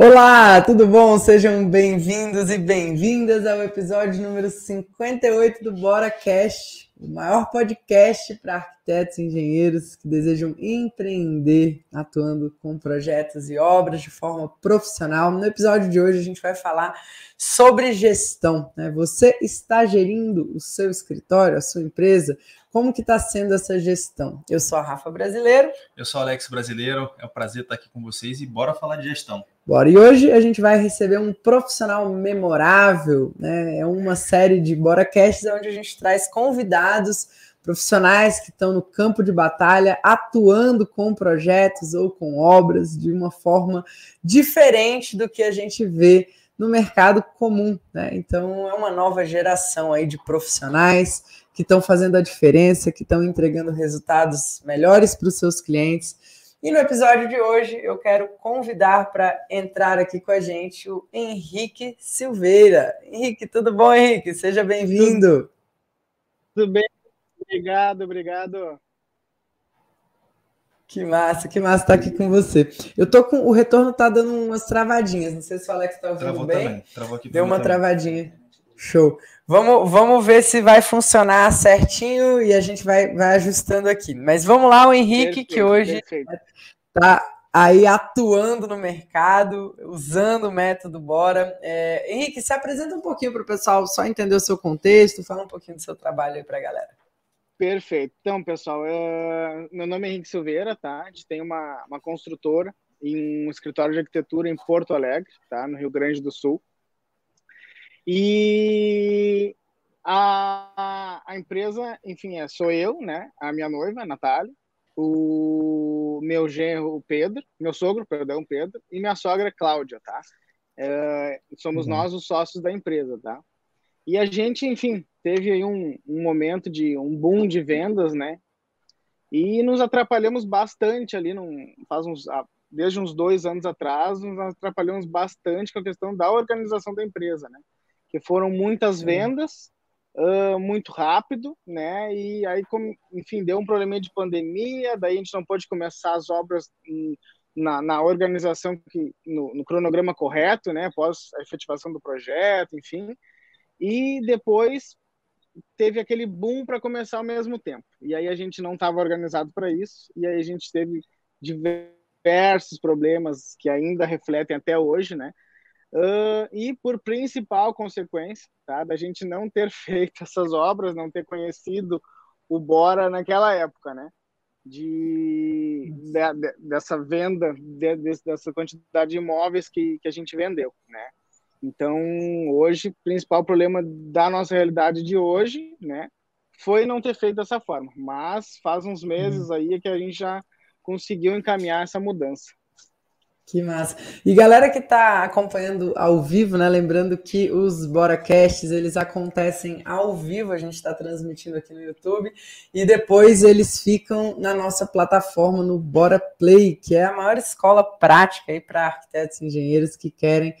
Olá, tudo bom? Sejam bem-vindos e bem-vindas ao episódio número 58 do Bora Cast, o maior podcast para arquitetos e engenheiros que desejam empreender atuando com projetos e obras de forma profissional. No episódio de hoje a gente vai falar sobre gestão. Né? Você está gerindo o seu escritório, a sua empresa? Como que está sendo essa gestão? Eu sou a Rafa Brasileiro. Eu sou o Alex Brasileiro. É um prazer estar aqui com vocês e bora falar de gestão. Bora. E hoje a gente vai receber um profissional memorável, né? É uma série de BoraCasts onde a gente traz convidados profissionais que estão no campo de batalha, atuando com projetos ou com obras de uma forma diferente do que a gente vê no mercado comum, né? Então é uma nova geração aí de profissionais que estão fazendo a diferença, que estão entregando resultados melhores para os seus clientes e no episódio de hoje eu quero convidar para entrar aqui com a gente o Henrique Silveira. Henrique, tudo bom, Henrique? Seja bem-vindo. Tudo bem? Obrigado, obrigado. Que massa, que massa estar aqui com você. Eu tô com o retorno tá dando umas travadinhas. Não sei se o Alex está ouvindo Travou bem. Também. Travou aqui Deu uma também. travadinha. Show. Vamos, vamos ver se vai funcionar certinho e a gente vai, vai ajustando aqui. Mas vamos lá, o Henrique, perfeito, que hoje está aí atuando no mercado, usando o método Bora. É, Henrique, se apresenta um pouquinho para o pessoal só entender o seu contexto, fala um pouquinho do seu trabalho aí para a galera. Perfeito. Então, pessoal, é... meu nome é Henrique Silveira, tá? A gente tem uma, uma construtora em um escritório de arquitetura em Porto Alegre, tá? No Rio Grande do Sul. E a, a empresa, enfim, é, sou eu, né? A minha noiva, a Natália, o meu genro, o Pedro, meu sogro, perdão, Pedro, e minha sogra, Cláudia, tá? É, somos uhum. nós os sócios da empresa, tá? E a gente, enfim, teve aí um, um momento de um boom de vendas, né? E nos atrapalhamos bastante ali, num, faz uns, desde uns dois anos atrás, nos atrapalhamos bastante com a questão da organização da empresa, né? Que foram muitas vendas, uh, muito rápido, né? E aí, enfim, deu um problema de pandemia, daí a gente não pôde começar as obras na, na organização, que, no, no, cronograma correto, né? Após a efetivação do projeto, enfim. E depois teve aquele boom para começar ao mesmo tempo. E aí a gente não estava organizado para isso, e aí a gente teve diversos problemas que ainda refletem até hoje, né? Uh, e por principal consequência tá, da gente não ter feito essas obras, não ter conhecido o Bora naquela época, né? De, de, de dessa venda, de, dessa quantidade de imóveis que, que a gente vendeu, né? Então, hoje, o principal problema da nossa realidade de hoje, né, foi não ter feito dessa forma. Mas faz uns meses uhum. aí que a gente já conseguiu encaminhar essa mudança. Que massa. E galera que está acompanhando ao vivo, né? Lembrando que os BoraCasts, eles acontecem ao vivo, a gente está transmitindo aqui no YouTube, e depois eles ficam na nossa plataforma no Bora Play, que é a maior escola prática aí para arquitetos e engenheiros que querem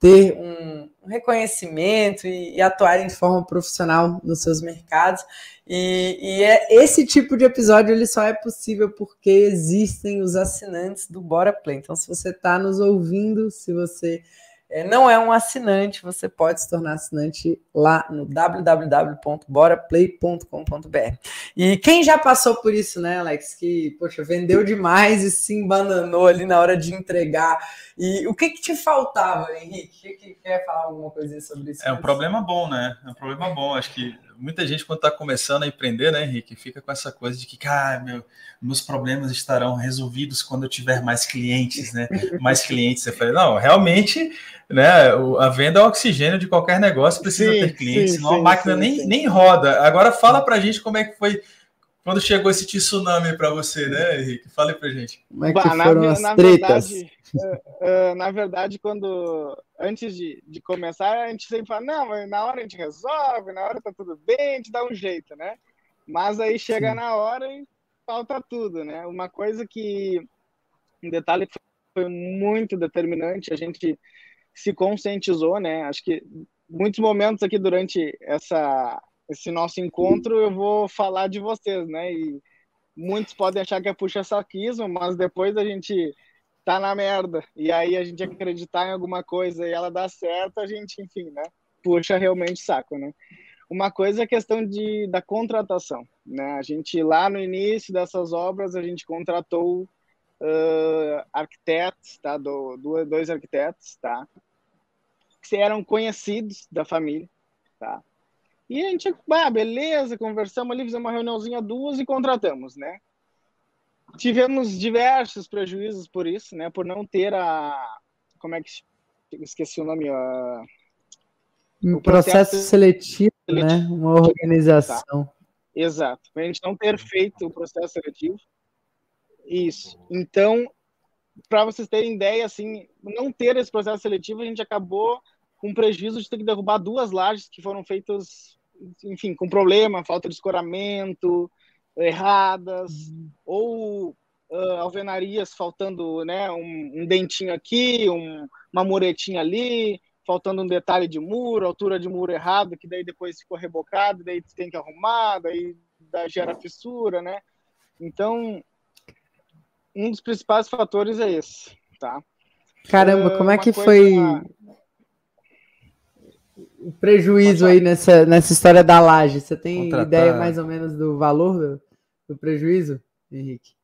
ter um, reconhecimento e, e, atuar de forma profissional nos seus mercados. E, e é, esse tipo de episódio ele só é possível porque existem os assinantes do Bora Play. Então, se você está nos ouvindo, se você é, não é um assinante, você pode se tornar assinante lá no www.boraplay.com.br. E quem já passou por isso, né, Alex? Que, poxa, vendeu demais e se embananou ali na hora de entregar. E o que que te faltava, Henrique? Que, quer falar alguma coisa sobre isso? É um problema bom, né? É um problema bom. Acho que muita gente, quando está começando a empreender, né, Henrique, fica com essa coisa de que, cara, meu, meus problemas estarão resolvidos quando eu tiver mais clientes, né? Mais clientes. Eu falei, não, realmente né? A venda é o oxigênio de qualquer negócio, precisa sim, ter clientes, senão sim, a máquina sim, nem, nem roda. Agora fala pra gente como é que foi quando chegou esse tsunami para você, né, Henrique? Fale pra gente. Como é que bah, foram na, as na tretas? Verdade, uh, uh, na verdade, quando antes de, de começar, a gente sempre fala, não, mas na hora a gente resolve, na hora tá tudo bem, a gente dá um jeito, né? Mas aí chega na hora e falta tudo, né? Uma coisa que, um detalhe que foi muito determinante, a gente se conscientizou, né? Acho que muitos momentos aqui durante essa esse nosso encontro eu vou falar de vocês, né? E muitos podem achar que é puxa saquismo, mas depois a gente tá na merda. E aí a gente acreditar em alguma coisa e ela dá certo, a gente, enfim, né? Puxa realmente saco, né? Uma coisa é a questão de, da contratação, né? A gente, lá no início dessas obras, a gente contratou uh, arquitetos, tá? Do, do, dois arquitetos, tá? Que eram conhecidos da família, tá? E a gente, ah, beleza, conversamos ali, fizemos uma reuniãozinha duas e contratamos, né? Tivemos diversos prejuízos por isso, né? Por não ter a. Como é que. Esqueci o nome. A, um o processo, processo seletivo, seletivo, né? Uma organização. Tá. Exato. A gente não ter feito o processo seletivo. Isso. Então, para vocês terem ideia, assim, não ter esse processo seletivo, a gente acabou com prejuízo de ter que derrubar duas lajes que foram feitas, enfim, com problema, falta de escoramento, erradas, uhum. ou uh, alvenarias faltando né, um, um dentinho aqui, um, uma muretinha ali, faltando um detalhe de muro, altura de muro errado, que daí depois ficou rebocado, daí tem que arrumar, daí, daí gera fissura, né? Então, um dos principais fatores é esse, tá? Caramba, como é que foi o prejuízo aí nessa, nessa história da laje? Você tem Contratar... ideia mais ou menos do valor do, do prejuízo, Henrique?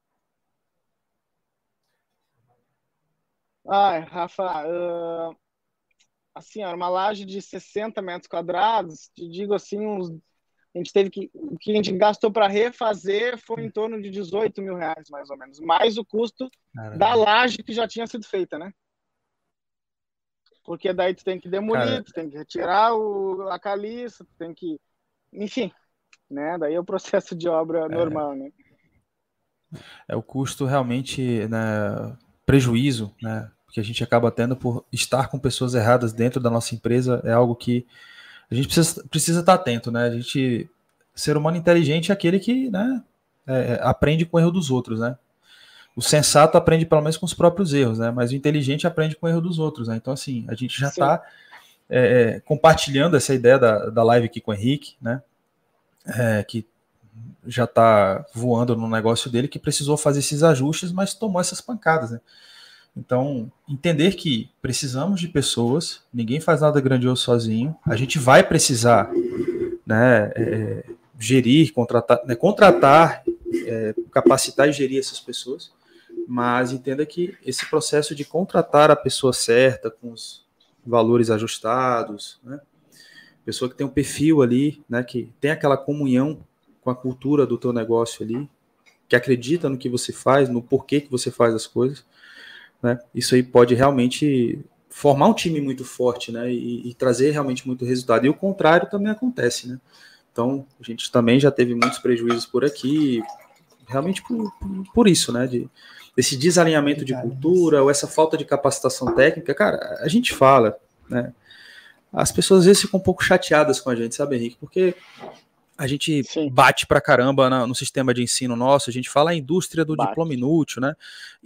Ai, Rafa, uh, assim, era uma laje de 60 metros quadrados, te digo assim, uns, a gente teve que, o que a gente gastou para refazer foi em torno de 18 mil reais, mais ou menos, mais o custo Caramba. da laje que já tinha sido feita, né? Porque daí tu tem que demolir, Cara... tu tem que retirar o, a caliça, tu tem que, enfim, né? Daí é o processo de obra é. normal, né? É o custo realmente, né, prejuízo, né, que a gente acaba tendo por estar com pessoas erradas dentro da nossa empresa é algo que a gente precisa, precisa estar atento, né? A gente, ser humano inteligente é aquele que, né, é, é, aprende com o erro dos outros, né? O sensato aprende pelo menos com os próprios erros, né? Mas o inteligente aprende com o erro dos outros, né? Então, assim, a gente já está é, é, compartilhando essa ideia da, da live aqui com o Henrique, né? é, que já está voando no negócio dele, que precisou fazer esses ajustes, mas tomou essas pancadas, né? Então, entender que precisamos de pessoas, ninguém faz nada grandioso sozinho, a gente vai precisar né, é, gerir, contratar, né, contratar é, capacitar e gerir essas pessoas, mas entenda que esse processo de contratar a pessoa certa, com os valores ajustados, né, pessoa que tem um perfil ali, né, que tem aquela comunhão com a cultura do teu negócio ali, que acredita no que você faz, no porquê que você faz as coisas, né? Isso aí pode realmente formar um time muito forte, né, e, e trazer realmente muito resultado. E o contrário também acontece, né? Então, a gente também já teve muitos prejuízos por aqui, realmente por, por, isso, né, de, desse desalinhamento de cultura ou essa falta de capacitação técnica, cara, a gente fala, né, as pessoas às vezes ficam um pouco chateadas com a gente, sabe, Henrique? Porque a gente Sim. bate pra caramba no, sistema de ensino nosso, a gente fala a indústria do bate. diploma inútil, né?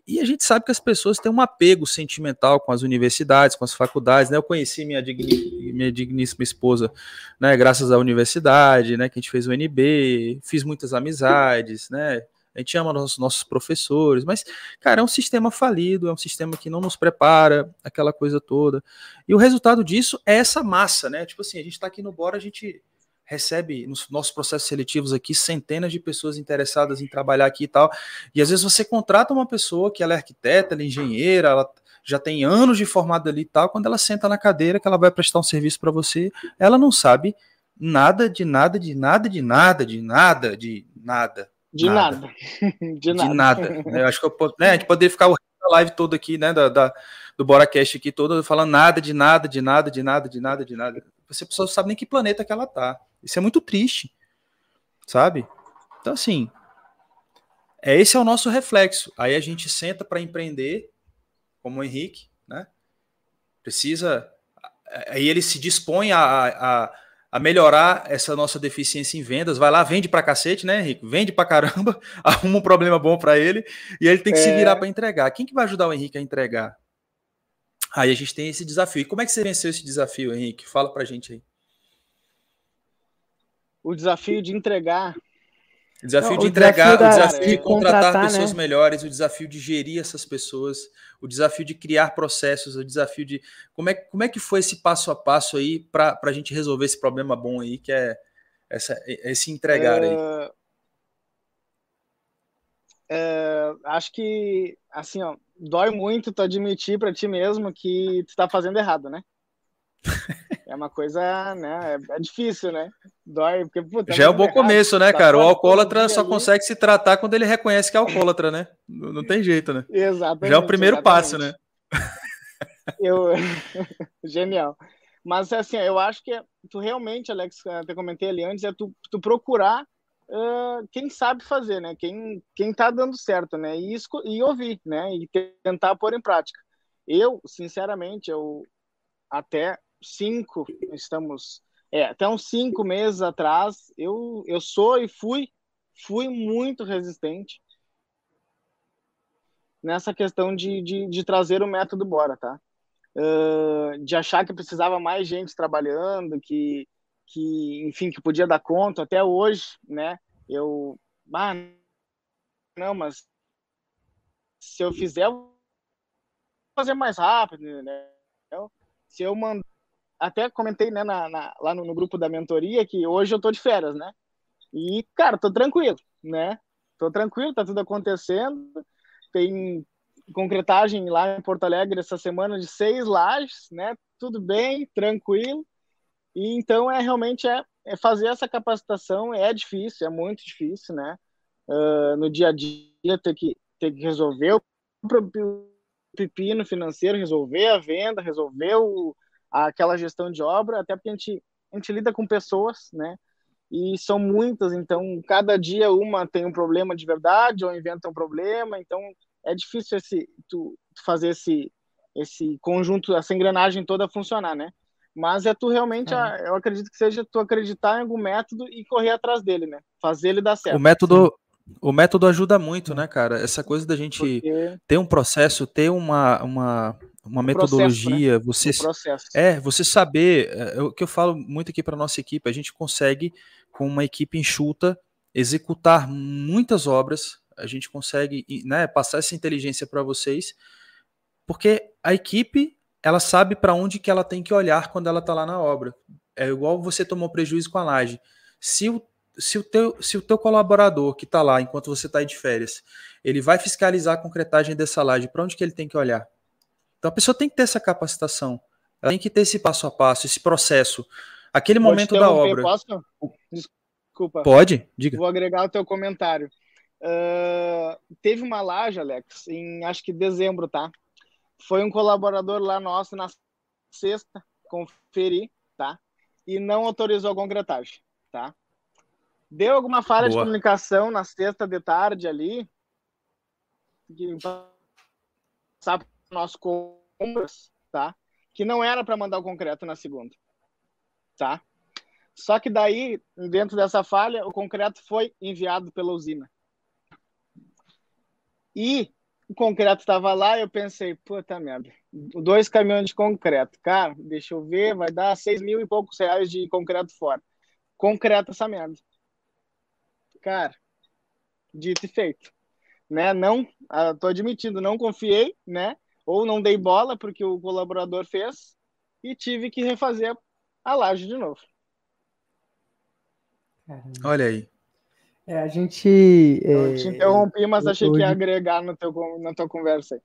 E a gente sabe que as pessoas têm um apego sentimental com as universidades, com as faculdades, né? Eu conheci minha, digni, minha digníssima esposa, né? Graças à universidade, né? Que a gente fez o NB, fiz muitas amizades, né? A gente ama nossos, nossos professores, mas, cara, é um sistema falido, é um sistema que não nos prepara, aquela coisa toda. E o resultado disso é essa massa, né? Tipo assim, a gente está aqui no Bora, a gente recebe nos nossos processos seletivos aqui centenas de pessoas interessadas em trabalhar aqui e tal. E às vezes você contrata uma pessoa que ela é arquiteta, ela é engenheira, ela já tem anos de formada ali e tal, quando ela senta na cadeira que ela vai prestar um serviço para você, ela não sabe nada de nada de nada de nada de nada. De nada. Nada. De nada. De nada. Eu acho que eu, né, a gente poderia ficar o live todo aqui, né, da, da, do BoraCast aqui todo, falando nada, de nada, de nada, de nada, de nada, de nada. Você pessoa não sabe nem que planeta que ela tá. Isso é muito triste, sabe? Então, assim, é esse é o nosso reflexo. Aí a gente senta para empreender, como o Henrique, né? Precisa. Aí ele se dispõe a, a a melhorar essa nossa deficiência em vendas. Vai lá, vende pra cacete, né, Henrique? Vende pra caramba, arruma um problema bom para ele e ele tem que é... se virar para entregar. Quem que vai ajudar o Henrique a entregar? Aí a gente tem esse desafio. E como é que você venceu esse desafio, Henrique? Fala pra gente aí. O desafio de entregar. O desafio Não, de entregar, o desafio, da, o desafio de contratar pessoas né? melhores, o desafio de gerir essas pessoas, o desafio de criar processos, o desafio de. Como é, como é que foi esse passo a passo aí para a gente resolver esse problema bom aí, que é essa, esse entregar aí? É, é, acho que, assim, ó, dói muito tu admitir para ti mesmo que tu está fazendo errado, né? É uma coisa, né? É, é difícil, né? Dói, porque puta, Já é um bom errado, começo, né, tá cara? O alcoólatra só ali. consegue se tratar quando ele reconhece que é alcoólatra, né? Não, não tem jeito, né? Exatamente. Já é o primeiro exatamente. passo, né? Eu... Genial. Mas, assim, eu acho que é, tu realmente, Alex, até comentei ali antes, é tu, tu procurar uh, quem sabe fazer, né? Quem, quem tá dando certo, né? E, e ouvir, né? E tentar pôr em prática. Eu, sinceramente, eu até cinco, estamos, é, até uns cinco meses atrás, eu, eu sou e fui, fui muito resistente nessa questão de, de, de trazer o método Bora, tá? Uh, de achar que precisava mais gente trabalhando, que, que, enfim, que podia dar conta. Até hoje, né? Eu, ah, não, mas se eu fizer, eu vou fazer mais rápido, né? Se eu mandar até comentei né, na, na, lá no, no, grupo da mentoria que hoje eu tô de férias, né? E, cara, tô tranquilo, né? Tô tranquilo, tá tudo acontecendo. Tem concretagem lá em Porto Alegre essa semana de seis lajes, né? Tudo bem, tranquilo. E então é realmente é, é fazer essa capacitação é difícil, é muito difícil, né? Uh, no dia a dia ter que ter que resolver o pepino financeiro, resolver a venda, resolver o, aquela gestão de obra, até porque a gente, a gente lida com pessoas, né? E são muitas, então cada dia uma tem um problema de verdade ou inventa um problema, então é difícil esse tu, fazer esse esse conjunto, essa engrenagem toda funcionar, né? Mas é tu realmente, é. eu acredito que seja tu acreditar em algum método e correr atrás dele, né? Fazer ele dar certo. O método, o método ajuda muito, né, cara? Essa coisa da gente Porque... ter um processo, ter uma, uma, uma metodologia, processo, né? você é, você saber, é, o que eu falo muito aqui para nossa equipe, a gente consegue com uma equipe enxuta executar muitas obras, a gente consegue, né, passar essa inteligência para vocês, porque a equipe ela sabe para onde que ela tem que olhar quando ela está lá na obra. É igual você tomou prejuízo com a laje. Se o, se o, teu, se o teu colaborador que está lá enquanto você está de férias, ele vai fiscalizar a concretagem dessa laje, para onde que ele tem que olhar? Então a pessoa tem que ter essa capacitação, ela tem que ter esse passo a passo, esse processo. Aquele Pode momento da obra. Posso? Desculpa. Pode? Diga. Vou agregar o teu comentário. Uh, teve uma laje, Alex, em acho que dezembro, tá? Foi um colaborador lá nosso na sexta, conferi, tá? E não autorizou a concretagem, tá? Deu alguma falha Boa. de comunicação na sexta de tarde ali, que sabe nosso compras, tá? Que não era para mandar o concreto na segunda, tá? Só que daí, dentro dessa falha, o concreto foi enviado pela usina. E o concreto estava lá eu pensei, puta merda, dois caminhões de concreto. Cara, deixa eu ver, vai dar seis mil e poucos reais de concreto fora. Concreto essa merda. Cara, dito e feito. Né? Não, ah, tô admitindo, não confiei, né? Ou não dei bola porque o colaborador fez e tive que refazer a laje de novo. Caramba. Olha aí. É, a gente. Eu é, te interrompi, mas achei hoje... que ia agregar no teu, na tua conversa aí.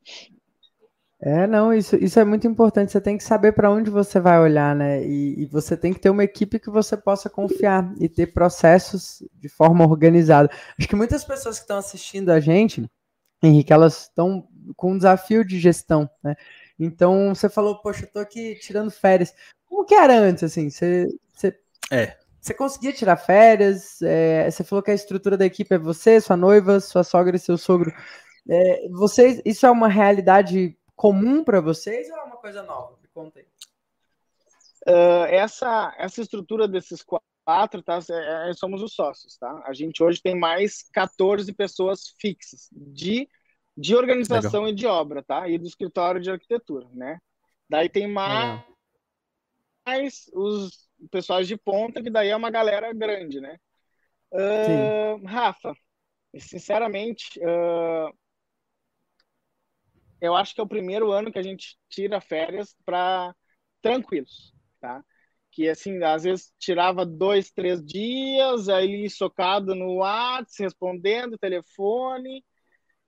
É, não, isso, isso é muito importante. Você tem que saber para onde você vai olhar, né? E, e, você tem que ter uma equipe que você possa confiar e ter processos de forma organizada. Acho que muitas pessoas que estão assistindo a gente, Henrique, elas estão com um desafio de gestão, né? Então você falou, poxa, eu tô aqui tirando férias. Como que era antes, assim? Você, você, é. você conseguia tirar férias? É, você falou que a estrutura da equipe é você, sua noiva, sua sogra e seu sogro. É, vocês, isso é uma realidade comum para vocês ou é uma coisa nova? Me conta aí. Uh, essa, essa estrutura desses quatro, tá? É, é, somos os sócios, tá? A gente hoje tem mais 14 pessoas fixas de de organização Legal. e de obra, tá? E do escritório de arquitetura, né? Daí tem mais, mais os pessoais de ponta, que daí é uma galera grande, né? Uh, Rafa, sinceramente, uh, eu acho que é o primeiro ano que a gente tira férias para tranquilos, tá? Que assim, às vezes tirava dois, três dias, aí socado no WhatsApp, respondendo telefone.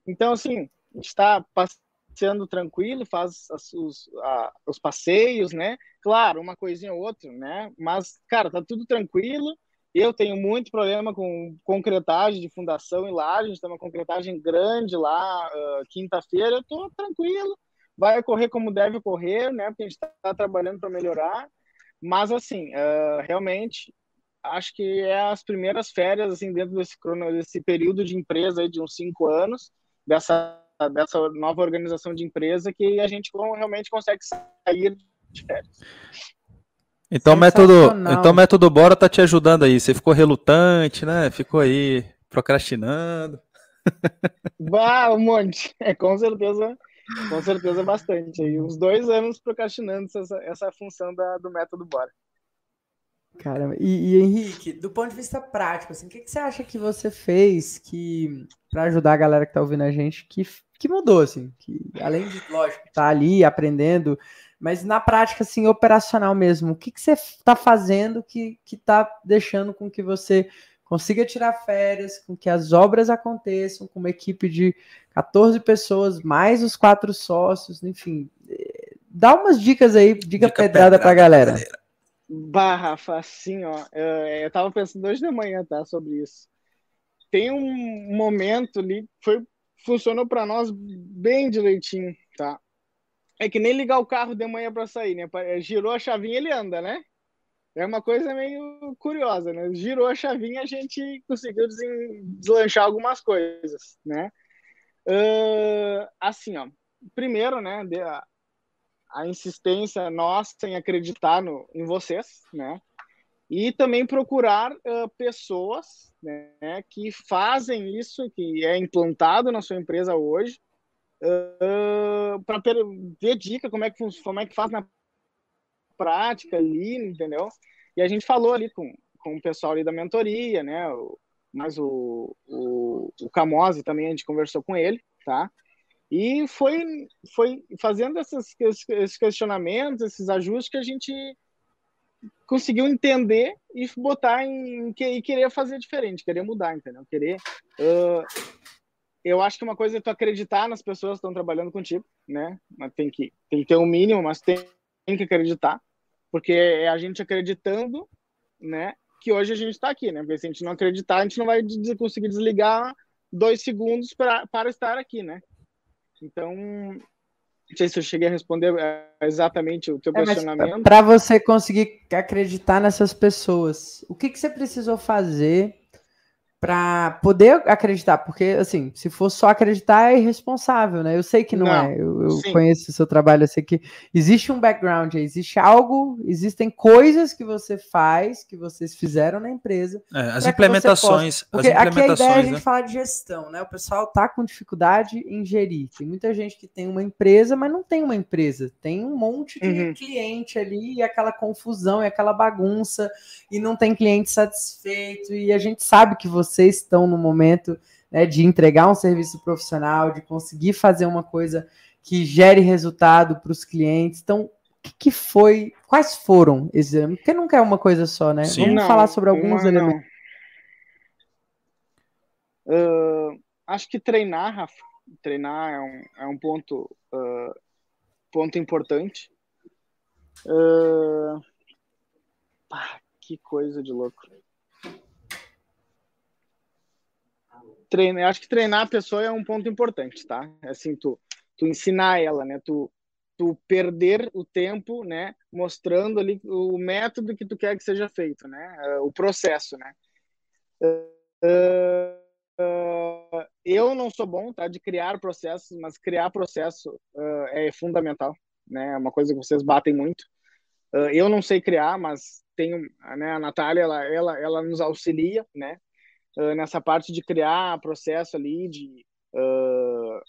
Então, assim, está passeando tranquilo, faz as, os, a, os passeios, né? Claro, uma coisinha ou outra, né? Mas, cara, tá tudo tranquilo. Eu tenho muito problema com concretagem de fundação e lá, a gente tem uma concretagem grande lá, uh, quinta-feira, eu tô tranquilo, vai correr como deve correr, né? Porque a gente está trabalhando para melhorar. Mas, assim, uh, realmente, acho que é as primeiras férias, assim, dentro desse, crono, desse período de empresa aí, de uns cinco anos, dessa dessa nova organização de empresa que a gente realmente consegue sair de férias. Então o método, então método Bora tá te ajudando aí. Você ficou relutante, né? Ficou aí procrastinando. Bah, um monte. É, com certeza, com certeza bastante. Aí, uns dois anos procrastinando essa, essa função da, do método Bora. Caramba, e, e, Henrique, do ponto de vista prático, assim, o que, que você acha que você fez que para ajudar a galera que tá ouvindo a gente que que mudou, assim, que além de, lógico, tá ali aprendendo, mas na prática, assim, operacional mesmo, o que, que você está fazendo que, que tá deixando com que você consiga tirar férias, com que as obras aconteçam, com uma equipe de 14 pessoas, mais os quatro sócios, enfim, dá umas dicas aí, dica, dica pedrada para a galera. galera. Barra, assim, ó, eu, eu tava pensando hoje de manhã, tá, sobre isso. Tem um momento ali, foi funcionou para nós bem direitinho, tá? É que nem ligar o carro de manhã para sair, né? Girou a chavinha, ele anda, né? É uma coisa meio curiosa, né? Girou a chavinha, a gente conseguiu deslanchar algumas coisas, né? Uh, assim, ó. Primeiro, né? A, insistência nossa em acreditar no, em vocês, né? E também procurar uh, pessoas né, que fazem isso, que é implantado na sua empresa hoje, uh, para ver dica como é, que, como é que faz na prática ali, entendeu? E a gente falou ali com, com o pessoal ali da mentoria, né? O, mas o, o, o Camose também, a gente conversou com ele, tá? E foi, foi fazendo esses, questionamentos, esses ajustes que a gente conseguiu entender e botar em e querer fazer diferente, querer mudar, entendeu? Querer. Uh, eu acho que uma coisa é tu acreditar nas pessoas que estão trabalhando contigo, né? Mas tem que, tem que ter um mínimo, mas tem, tem que acreditar, porque é a gente acreditando, né? Que hoje a gente está aqui, né? Porque se a gente não acreditar, a gente não vai conseguir desligar dois segundos pra, para estar aqui, né? Então, não sei se eu cheguei a responder é, exatamente o teu é, questionamento. Para você conseguir acreditar nessas pessoas, o que, que você precisou fazer para poder acreditar, porque assim, se for só acreditar é irresponsável, né? Eu sei que não, não é. Eu, eu conheço o seu trabalho, eu sei que existe um background, existe algo, existem coisas que você faz, que vocês fizeram na empresa. É, as implementações. Porque as implementações, aqui a ideia é a gente né? falar de gestão, né? O pessoal tá com dificuldade em gerir. Tem muita gente que tem uma empresa, mas não tem uma empresa. Tem um monte de uhum. cliente ali e aquela confusão e aquela bagunça e não tem cliente satisfeito e a gente sabe que você vocês estão no momento né, de entregar um serviço profissional, de conseguir fazer uma coisa que gere resultado para os clientes. Então, o que, que, foi? Quais foram esses Porque nunca é uma coisa só, né? Sim, Vamos não, falar sobre alguns elementos. Uh, acho que treinar, Rafa, treinar é um, é um ponto, uh, ponto importante. Uh, pá, que coisa de louco. Treinar, acho que treinar a pessoa é um ponto importante, tá? Assim, tu, tu ensinar ela, né? Tu, tu perder o tempo, né? Mostrando ali o método que tu quer que seja feito, né? Uh, o processo, né? Uh, uh, eu não sou bom, tá? De criar processos, mas criar processo é fundamental, né? É uma coisa que vocês batem muito. eu não sei criar, mas tenho, né? A Natália, ela, ela, ela nos auxilia, né? Nessa parte de criar processo ali, de, uh,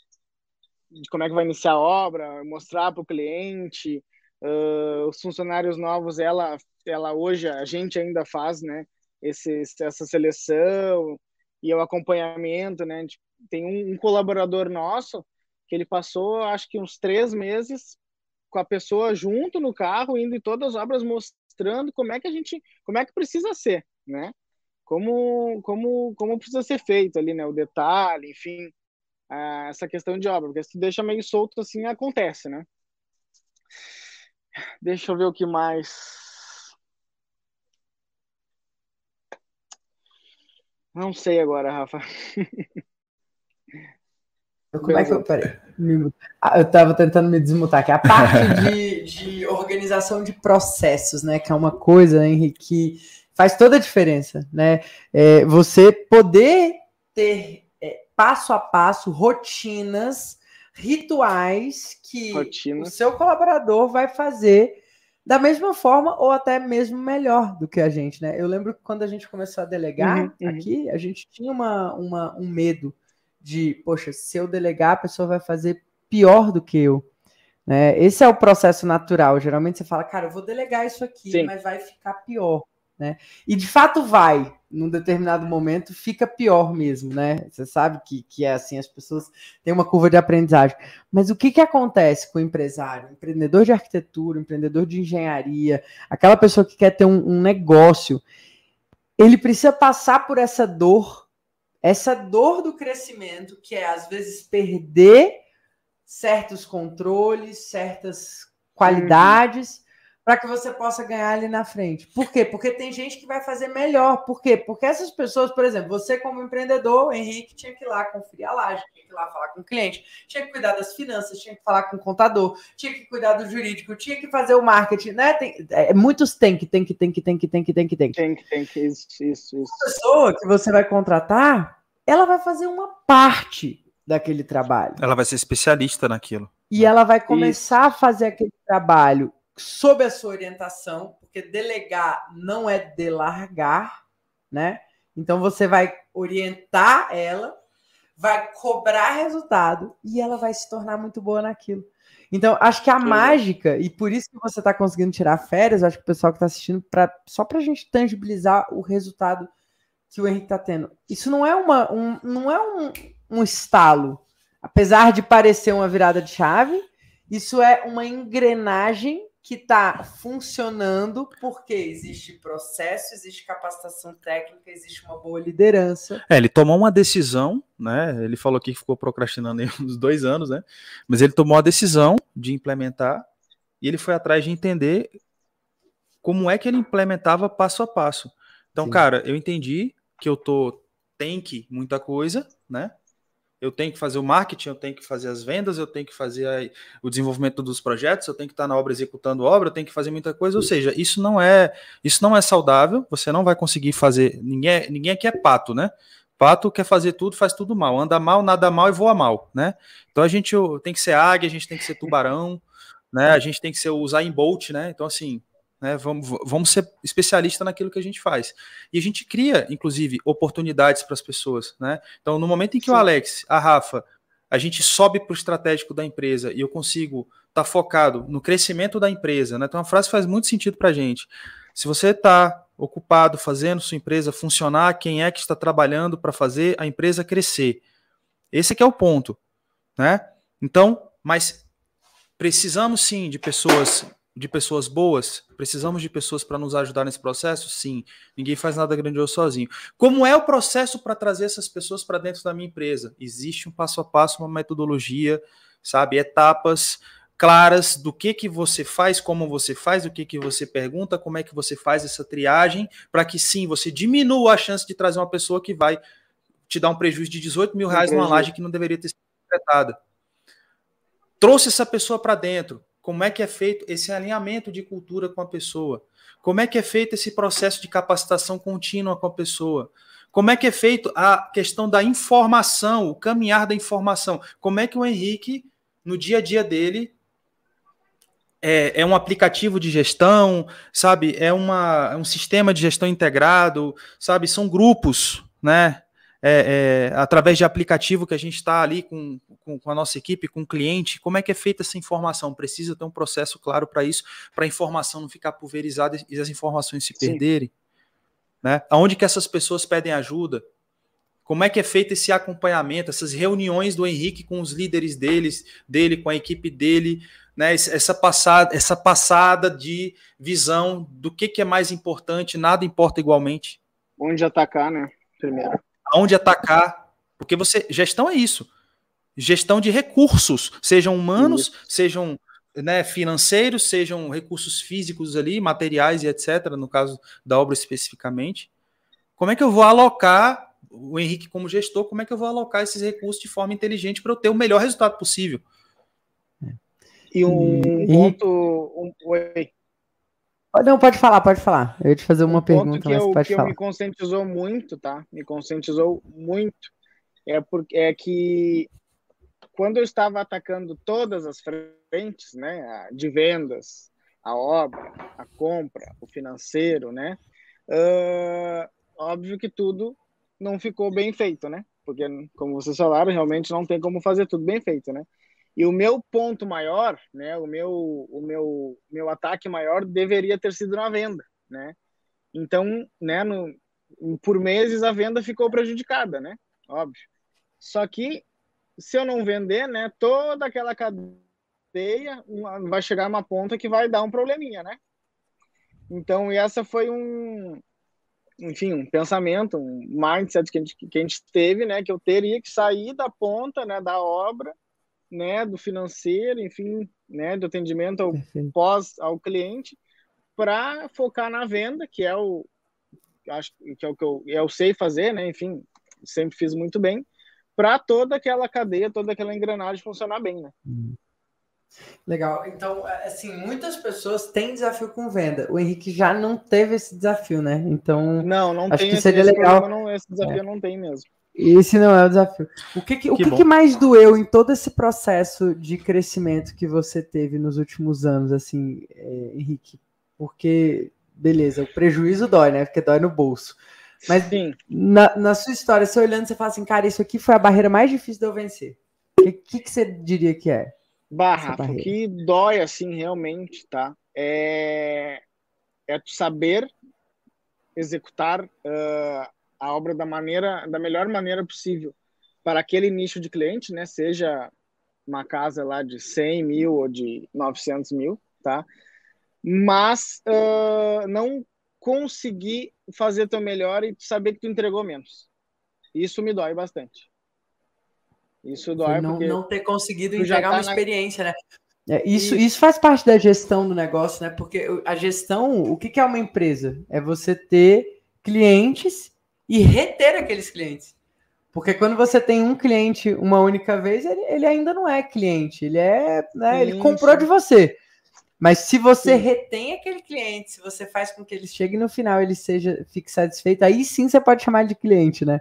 de como é que vai iniciar a obra, mostrar para o cliente, uh, os funcionários novos, ela, ela hoje, a gente ainda faz, né? esse, essa seleção e o acompanhamento, né? Tem um, um colaborador nosso que ele passou, acho que uns três meses com a pessoa junto no carro, indo em todas as obras, mostrando como é que a gente, como é que precisa ser, né? Como, como, como precisa ser feito ali, né? O detalhe, enfim, essa questão de obra, porque se tu deixa meio solto assim, acontece, né? Deixa eu ver o que mais. Não sei agora, Rafa. Como é que eu. Peraí. Ah, eu estava tentando me desmutar, que é a parte de, de, organização de processos, né? Que é uma coisa, Henrique, que faz toda a diferença, né? É, você poder ter é, passo a passo, rotinas, rituais que Rotina. o seu colaborador vai fazer da mesma forma ou até mesmo melhor do que a gente, né? Eu lembro que quando a gente começou a delegar uhum, uhum. aqui, a gente tinha uma, uma, um medo de, poxa, se eu delegar, a pessoa vai fazer pior do que eu. Né? Esse é o processo natural. Geralmente você fala, cara, eu vou delegar isso aqui, Sim. mas vai ficar pior. Né? E de fato vai, num determinado momento fica pior mesmo, né? Você sabe que, que é assim, as pessoas têm uma curva de aprendizagem. Mas o que, que acontece com o empresário, empreendedor de arquitetura, empreendedor de engenharia, aquela pessoa que quer ter um, um negócio, ele precisa passar por essa dor, essa dor do crescimento, que é às vezes perder certos controles, certas qualidades para que você possa ganhar ali na frente. Por quê? Porque tem gente que vai fazer melhor. Por quê? Porque essas pessoas, por exemplo, você como empreendedor, Henrique, tinha que ir lá conferir a laje, tinha que ir lá falar com o cliente, tinha que cuidar das finanças, tinha que falar com o contador, tinha que cuidar do jurídico, tinha que fazer o marketing, né? Tem, é, muitos tem que, tem que, tem que, tem que, tem que, tem que, tem que. Tem que, tem que, isso, isso, isso. A pessoa que você vai contratar, ela vai fazer uma parte daquele trabalho. Ela vai ser especialista naquilo. E ela vai começar isso. a fazer aquele trabalho sob a sua orientação, porque delegar não é delargar, né? Então você vai orientar ela, vai cobrar resultado e ela vai se tornar muito boa naquilo. Então, acho que a Sim. mágica, e por isso que você está conseguindo tirar férias, acho que o pessoal que está assistindo, pra, só para a gente tangibilizar o resultado que o Henrique está tendo. Isso não é, uma, um, não é um, um estalo. Apesar de parecer uma virada de chave, isso é uma engrenagem que está funcionando porque existe processo, existe capacitação técnica, existe uma boa liderança. É, ele tomou uma decisão, né? Ele falou aqui que ficou procrastinando aí uns dois anos, né? Mas ele tomou a decisão de implementar e ele foi atrás de entender como é que ele implementava passo a passo. Então, Sim. cara, eu entendi que eu tô tem que muita coisa, né? Eu tenho que fazer o marketing, eu tenho que fazer as vendas, eu tenho que fazer a, o desenvolvimento dos projetos, eu tenho que estar na obra executando obra, eu tenho que fazer muita coisa, ou seja, isso não é isso não é saudável, você não vai conseguir fazer, ninguém, é, ninguém aqui é pato, né? Pato quer fazer tudo, faz tudo mal, anda mal, nada mal e voa mal, né? Então a gente tem que ser águia, a gente tem que ser tubarão, né? A gente tem que ser usar em bolt, né? Então assim, né? Vamos, vamos ser especialista naquilo que a gente faz. E a gente cria, inclusive, oportunidades para as pessoas. Né? Então, no momento em que Sim. o Alex, a Rafa, a gente sobe para o estratégico da empresa e eu consigo estar tá focado no crescimento da empresa, né? Então, a frase faz muito sentido para a gente. Se você está ocupado fazendo sua empresa funcionar, quem é que está trabalhando para fazer a empresa crescer? Esse é o ponto, né? Então, mas precisamos sim de pessoas de pessoas boas? Precisamos de pessoas para nos ajudar nesse processo? Sim. Ninguém faz nada grandioso sozinho. Como é o processo para trazer essas pessoas para dentro da minha empresa? Existe um passo a passo, uma metodologia, sabe? Etapas claras do que que você faz, como você faz, o que que você pergunta, como é que você faz essa triagem, para que sim, você diminua a chance de trazer uma pessoa que vai te dar um prejuízo de 18 mil reais numa laje que não deveria ter sido tratada. Trouxe essa pessoa para dentro, como é que é feito esse alinhamento de cultura com a pessoa, como é que é feito esse processo de capacitação contínua com a pessoa, como é que é feito a questão da informação, o caminhar da informação, como é que o Henrique, no dia a dia dele, é, é um aplicativo de gestão, sabe, é, uma, é um sistema de gestão integrado, sabe, são grupos, né, é, é, através de aplicativo que a gente está ali com, com, com, a nossa equipe, com o cliente, como é que é feita essa informação? Precisa ter um processo claro para isso, para a informação não ficar pulverizada e as informações se perderem. Né? Aonde que essas pessoas pedem ajuda? Como é que é feito esse acompanhamento, essas reuniões do Henrique com os líderes deles, dele, com a equipe dele, né? Essa passada, essa passada de visão do que, que é mais importante, nada importa igualmente. Onde atacar, né? Primeiro. Aonde atacar, porque você gestão é isso, gestão de recursos, sejam humanos, isso. sejam né, financeiros, sejam recursos físicos ali, materiais e etc. No caso da obra especificamente. Como é que eu vou alocar o Henrique como gestor, como é que eu vou alocar esses recursos de forma inteligente para eu ter o melhor resultado possível? E um, um ponto. Um, oi. Não, pode falar, pode falar. Eu ia te fazer uma um pergunta, que mas eu, pode que falar. me conscientizou muito, tá? Me conscientizou muito. É porque é que quando eu estava atacando todas as frentes, né, de vendas, a obra, a compra, o financeiro, né, uh, óbvio que tudo não ficou bem feito, né? Porque, como vocês falaram, realmente não tem como fazer tudo bem feito, né? E o meu ponto maior, né, o meu, o meu, meu ataque maior deveria ter sido na venda, né? Então, né, no, por meses a venda ficou prejudicada, né? Óbvio. Só que se eu não vender, né, toda aquela cadeia vai chegar uma ponta que vai dar um probleminha, né? Então, essa foi um, enfim, um pensamento, um mindset que a, gente, que a gente teve, né, que eu teria que sair da ponta, né, da obra, né, do financeiro, enfim, né, do atendimento ao pós ao cliente, para focar na venda, que é o acho que é o que eu, eu sei fazer, né, enfim, sempre fiz muito bem, para toda aquela cadeia, toda aquela engrenagem funcionar bem, né? Uhum. Legal. Então, assim, muitas pessoas têm desafio com venda. O Henrique já não teve esse desafio, né? Então, não, não acho tem que esse, seria legal. Problema, não, esse desafio é. não tem mesmo. Esse não é o desafio. O que, que o que, que, mais doeu em todo esse processo de crescimento que você teve nos últimos anos, assim, é, Henrique? Porque, beleza, o prejuízo dói, né? Porque dói no bolso. Mas na, na, sua história, você olhando, você fala assim, cara, isso aqui foi a barreira mais difícil de eu vencer. O que, que, que você diria que é? Barra, o que dói assim realmente, tá? É, é tu saber executar uh, a obra da maneira, da melhor maneira possível para aquele nicho de cliente, né? Seja uma casa lá de 100 mil ou de 900 mil, tá? Mas uh, não conseguir fazer teu melhor e saber que tu entregou menos. Isso me dói bastante. Isso dói não, porque não ter conseguido entregar tá uma na... experiência, né? É, isso, Isso. isso faz parte da gestão do negócio, né? Porque a gestão, o que, que é uma empresa? É você ter clientes e reter aqueles clientes. Porque quando você tem um cliente uma única vez, ele, ele ainda não é cliente, ele é, né, ele comprou de você. Mas se você sim. retém aquele cliente, se você faz com que ele chegue no final, ele seja fique satisfeito, aí sim você pode chamar de cliente, né?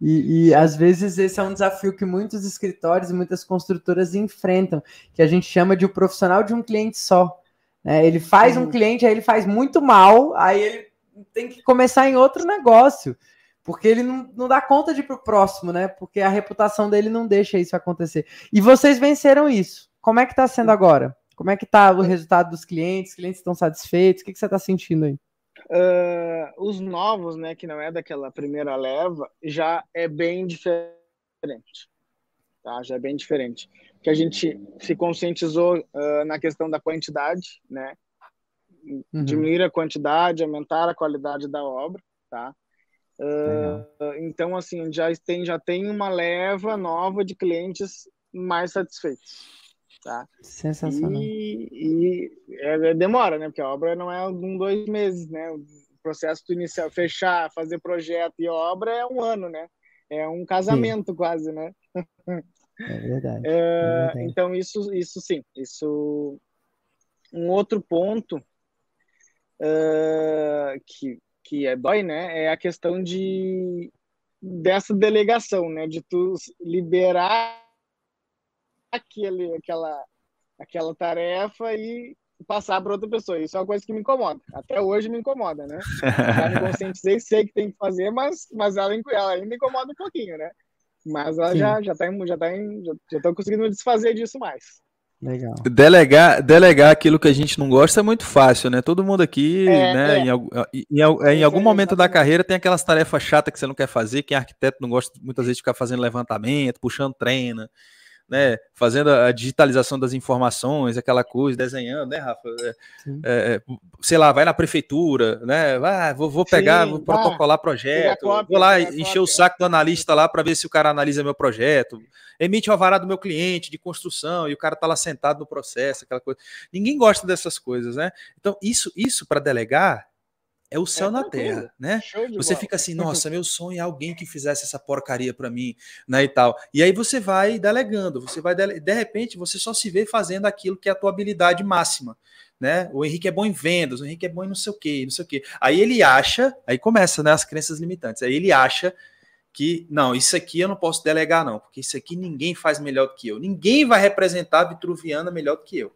E, e, às vezes esse é um desafio que muitos escritórios e muitas construtoras enfrentam, que a gente chama de o um profissional de um cliente só. Né? Ele faz uhum. um cliente, aí ele faz muito mal, aí ele tem que começar em outro negócio, porque ele não, não dá conta de ir para o próximo, né? Porque a reputação dele não deixa isso acontecer. E vocês venceram isso. Como é que está sendo agora? Como é que está o resultado dos clientes? Os clientes estão satisfeitos? O que, que você está sentindo aí? Uh, os novos, né, que não é daquela primeira leva, já é bem diferente. Tá? Já é bem diferente. Que a gente se conscientizou uh, na questão da quantidade, né? Uhum. Diminuir a quantidade, aumentar a qualidade da obra, tá? Uh, então, assim, já tem, já tem uma leva nova de clientes mais satisfeitos. Tá? Sensacional. E, e é, demora, né? Porque a obra não é um, dois meses, né? O processo inicial, fechar, fazer projeto e obra é um ano, né? É um casamento sim. quase, né? É verdade, é, é verdade. Então, isso, isso sim. Isso. Um outro ponto uh, que, que é dói, né? É a questão de dessa delegação, né? De tu liberar aquele, aquela, aquela tarefa e passar para outra pessoa. Isso é uma coisa que me incomoda. Até hoje me incomoda, né? Já me conscientizei, sei que tem que fazer, mas, mas ela, ela ainda incomoda um pouquinho, né? Mas ela Sim. já, já tá, já tá em, já, já tô conseguindo me desfazer disso mais. Legal. Delegar, delegar aquilo que a gente não gosta é muito fácil, né? Todo mundo aqui, é, né, é. Em, em, em, em, algum momento da carreira tem aquelas tarefas chatas que você não quer fazer. Quem é arquiteto não gosta muitas vezes de ficar fazendo levantamento, puxando treina, né? Fazendo a digitalização das informações, aquela coisa, desenhando, né, Rafa? É, é, sei lá, vai na prefeitura, né? Ah, vou, vou pegar, Sim, vou protocolar projeto, cópia, vou lá encher o saco do analista lá para ver se o cara analisa meu projeto, emite o alvará do meu cliente de construção e o cara tá lá sentado no processo, aquela coisa. Ninguém gosta dessas coisas, né? Então, isso, isso para delegar é o céu é na terra, né? Você bola. fica assim, nossa, meu sonho é alguém que fizesse essa porcaria para mim, né, e tal. E aí você vai delegando, você vai dele... de repente você só se vê fazendo aquilo que é a tua habilidade máxima, né? O Henrique é bom em vendas, o Henrique é bom em não sei o quê, não sei o quê. Aí ele acha, aí começa, né, as crenças limitantes. Aí ele acha que não, isso aqui eu não posso delegar não, porque isso aqui ninguém faz melhor do que eu. Ninguém vai representar a Vitruviana melhor do que eu.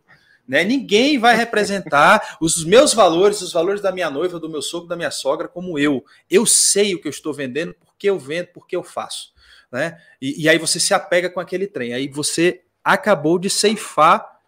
Né? Ninguém vai representar os meus valores, os valores da minha noiva, do meu sogro, da minha sogra, como eu. Eu sei o que eu estou vendendo, porque eu vendo, porque eu faço. Né? E, e aí você se apega com aquele trem. Aí você acabou de ceifar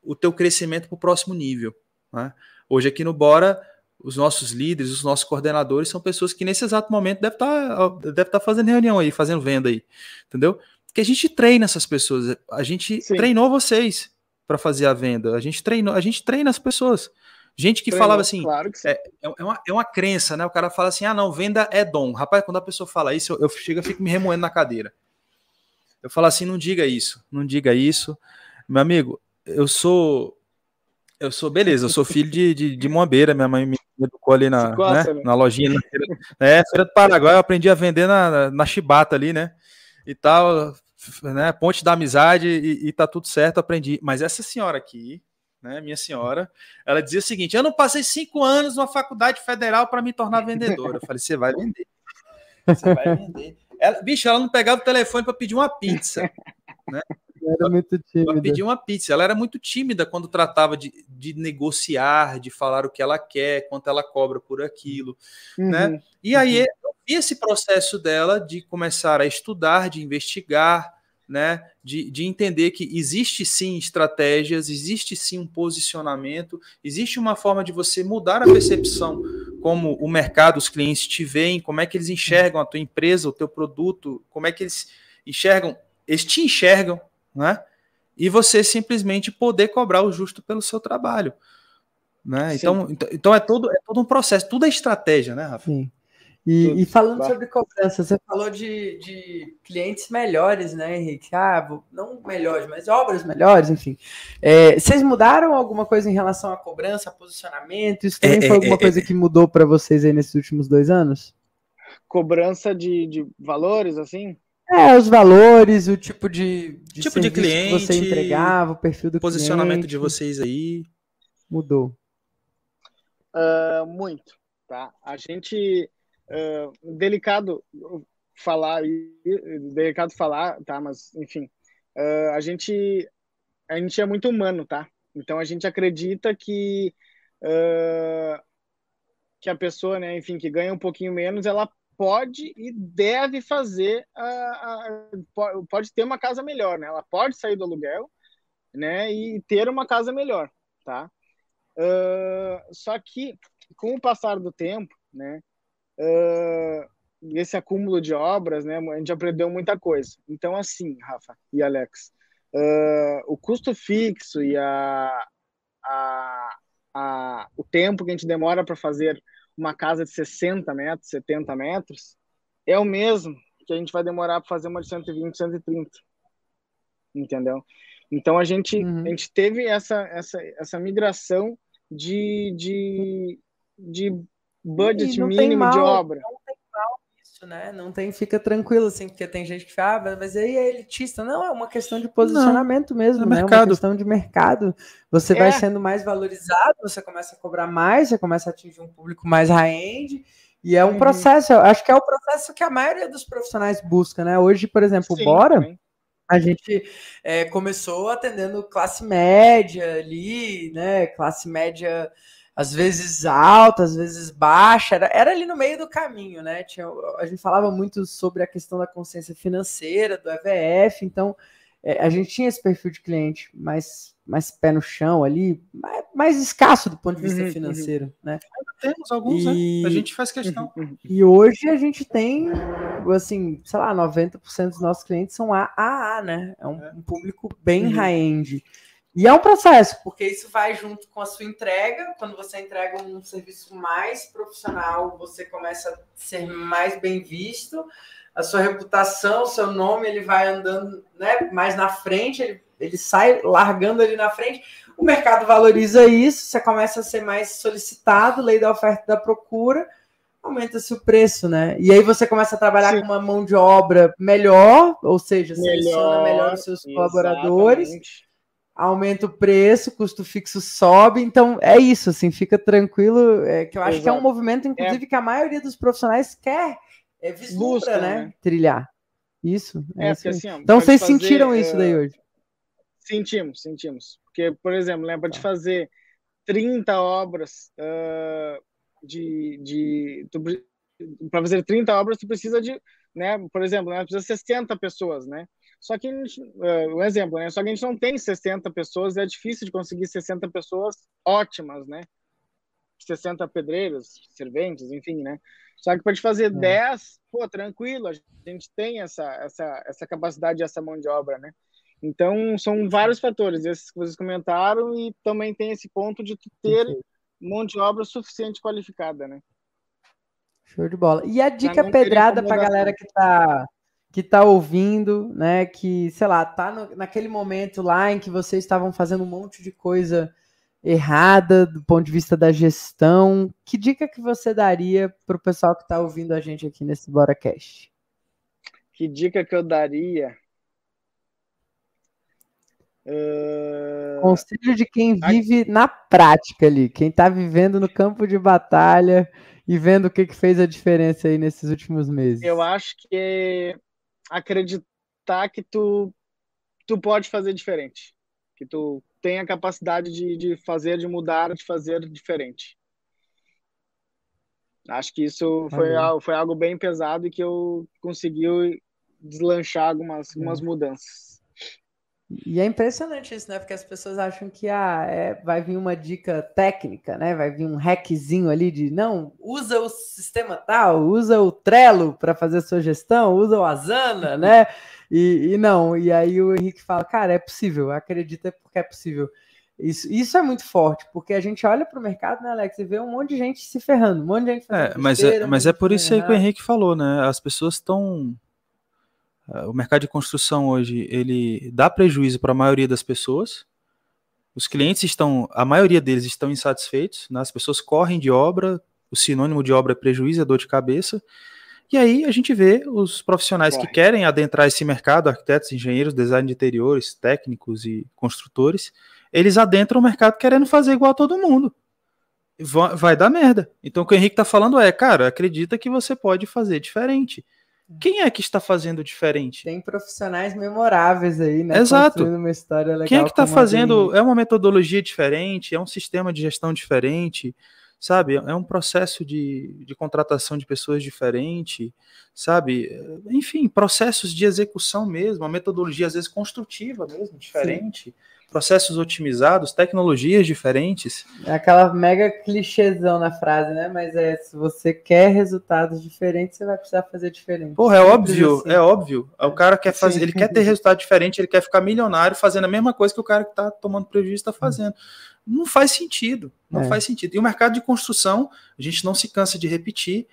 o teu crescimento para o próximo nível. Né? Hoje aqui no Bora, os nossos líderes, os nossos coordenadores são pessoas que nesse exato momento devem estar, tá, deve estar tá fazendo reunião aí, fazendo venda aí, entendeu? Porque a gente treina essas pessoas, a gente Sim. treinou vocês para fazer a venda. A gente treinou, a gente treina as pessoas. Gente que Treinou, falava assim, claro que é, é, uma, é uma crença, né? O cara fala assim: ah, não, venda é dom. Rapaz, quando a pessoa fala isso, eu, eu chego e fico me remoendo na cadeira. Eu falo assim: não diga isso, não diga isso. Meu amigo, eu sou. Eu sou, beleza, eu sou filho de, de, de Moambeira, minha mãe me educou ali na, gosta, né, né? na lojinha. Na feira, é, feira do Paraguai, eu aprendi a vender na, na, na chibata ali, né? E tal né, ponte da amizade e, e tá tudo certo, aprendi. Mas essa senhora aqui, né, minha senhora, ela dizia o seguinte: eu não passei cinco anos numa faculdade federal para me tornar vendedora. Eu falei, você vai vender. Você vai vender. Ela, bicho, ela não pegava o telefone para pedir uma pizza. Né? Era muito tímida. pedir uma pizza. Ela era muito tímida quando tratava de, de negociar, de falar o que ela quer, quanto ela cobra por aquilo. Uhum. Né? E aí uhum. eu vi esse processo dela de começar a estudar, de investigar, né, de, de entender que existe sim estratégias, existe sim um posicionamento, existe uma forma de você mudar a percepção como o mercado, os clientes te veem, como é que eles enxergam a tua empresa, o teu produto, como é que eles enxergam, eles te enxergam, né? E você simplesmente poder cobrar o justo pelo seu trabalho. Né? Então, então, então é todo, é todo um processo, tudo é estratégia, né, Rafa? Sim. E, e, falando sobre cobrança, você falou de, de, clientes melhores, né, Henrique? Ah, não melhores, mas obras melhores, enfim. É, vocês mudaram alguma coisa em relação à cobrança, posicionamento? Isso também é, foi é, alguma é, coisa é. que mudou para vocês aí nesses últimos dois anos? Cobrança de, de valores, assim? É, os valores, o tipo de, de tipo de cliente que você entregava, o perfil do posicionamento cliente. de vocês aí mudou. Uh, muito, tá? A gente uh, delicado falar, delicado falar, tá? Mas, enfim, uh, a gente a gente é muito humano, tá? Então a gente acredita que uh, que a pessoa, né, enfim, que ganha um pouquinho menos, ela pode e deve fazer, pode ter uma casa melhor, né? Ela pode sair do aluguel, né, e ter uma casa melhor, tá? Uh, só que com o passar do tempo, né, uh, esse acúmulo de obras, né, a gente aprendeu muita coisa. Então, assim, Rafa e Alex, uh, o custo fixo e a, a, a, o tempo que a gente demora para fazer uma casa de 60 metros, 70 metros, é o mesmo que a gente vai demorar para fazer uma de 120, 130. Entendeu? Então a gente, uhum. a gente teve essa, essa, essa migração de, de, de budget mínimo de obra. Não tem mal isso, né? Não tem, fica tranquilo, assim, porque tem gente que fala, ah, mas aí é elitista. Não, é uma questão de posicionamento não, mesmo, é né? Mercado. É uma questão de mercado. Você é. vai sendo mais valorizado, você começa a cobrar mais, você começa a atingir um público mais high-end. E é um uhum. processo, acho que é o processo que a maioria dos profissionais busca, né? Hoje, por exemplo, Sim, Bora, também. a gente é, começou atendendo classe média ali, né? Classe média às vezes alta, às vezes baixa, era, era ali no meio do caminho, né? Tinha, a gente falava muito sobre a questão da consciência financeira, do EVF, então é, a gente tinha esse perfil de cliente mais, mais pé no chão ali, mais, mais escasso do ponto de vista uhum, uhum. financeiro, uhum. né? temos alguns, e... né? A gente faz questão. Uhum, uhum. E hoje a gente tem, assim, sei lá, 90% dos nossos clientes são AAA, né? É um, é. um público bem uhum. high-end. E é um processo, porque isso vai junto com a sua entrega. Quando você entrega um serviço mais profissional, você começa a ser mais bem visto a sua reputação, o seu nome, ele vai andando né, mais na frente, ele, ele sai largando ali na frente. O mercado valoriza isso, você começa a ser mais solicitado, lei da oferta e da procura, aumenta-se o preço, né? E aí você começa a trabalhar Sim. com uma mão de obra melhor, ou seja, melhor, seleciona melhor os seus exatamente. colaboradores, aumenta o preço, custo fixo sobe, então é isso, assim, fica tranquilo, é, que eu acho Exato. que é um movimento, inclusive, é. que a maioria dos profissionais quer é vislumbra, Busca, né? né? Trilhar. Isso. É, é assim. assim ó, então vocês fazer, sentiram isso daí hoje? Sentimos, sentimos. Porque, por exemplo, lembra de tá. fazer 30 obras uh, de. de para fazer 30 obras, tu precisa de, né, por exemplo, né, precisa 60 pessoas, né? Só que, uh, um exemplo, né? Só que a gente não tem 60 pessoas, é difícil de conseguir 60 pessoas ótimas, né? 60 pedreiros, serventes, enfim, né? Só que para te fazer é. 10, pô, tranquilo, a gente tem essa, essa, essa capacidade, essa mão de obra, né? Então, são vários fatores, esses que vocês comentaram, e também tem esse ponto de ter mão de obra suficiente qualificada, né? Show de bola. E a dica pedrada para a galera que está que tá ouvindo, né, que, sei lá, tá no, naquele momento lá em que vocês estavam fazendo um monte de coisa errada do ponto de vista da gestão. Que dica que você daria para o pessoal que está ouvindo a gente aqui nesse BoraCast? Que dica que eu daria? Uh... Conselho de quem vive na prática ali, quem está vivendo no campo de batalha e vendo o que, que fez a diferença aí nesses últimos meses. Eu acho que acreditar que tu, tu pode fazer diferente, que tu tem a capacidade de, de fazer, de mudar, de fazer diferente. Acho que isso foi, algo, foi algo bem pesado e que eu consegui deslanchar algumas, é. algumas mudanças. E é impressionante isso, né? Porque as pessoas acham que ah, é, vai vir uma dica técnica, né? Vai vir um hackzinho ali de não, usa o sistema tal, usa o Trello para fazer a sua gestão, usa o Asana, né? E, e, não, e aí o Henrique fala, cara, é possível, acredita porque é possível. Isso, isso é muito forte, porque a gente olha para o mercado, né, Alex, e vê um monte de gente se ferrando, um monte de gente fazendo é, mas é, mas é por isso aí que o Henrique falou, né? As pessoas estão. É, o mercado de construção hoje ele dá prejuízo para a maioria das pessoas. Os clientes estão, a maioria deles estão insatisfeitos, né? as pessoas correm de obra, o sinônimo de obra é prejuízo, é dor de cabeça. E aí a gente vê os profissionais que querem adentrar esse mercado, arquitetos, engenheiros, design de interiores, técnicos e construtores, eles adentram o mercado querendo fazer igual a todo mundo. Vai, vai dar merda. Então o que o Henrique está falando é, cara, acredita que você pode fazer diferente. Quem é que está fazendo diferente? Tem profissionais memoráveis aí, né? Exato. Uma história legal Quem é que está fazendo? É uma metodologia diferente, é um sistema de gestão diferente, sabe? É um processo de, de contratação de pessoas diferente, sabe? Enfim, processos de execução mesmo, uma metodologia às vezes construtiva mesmo, diferente. Sim. Processos otimizados, tecnologias diferentes. É aquela mega clichêzão na frase, né? Mas é, se você quer resultados diferentes, você vai precisar fazer diferente. Porra, é óbvio, assim. é óbvio. O cara quer fazer, Sim. ele quer ter resultado diferente, ele quer ficar milionário fazendo a mesma coisa que o cara que está tomando prejuízo está fazendo. Não faz sentido, não é. faz sentido. E o mercado de construção, a gente não se cansa de repetir,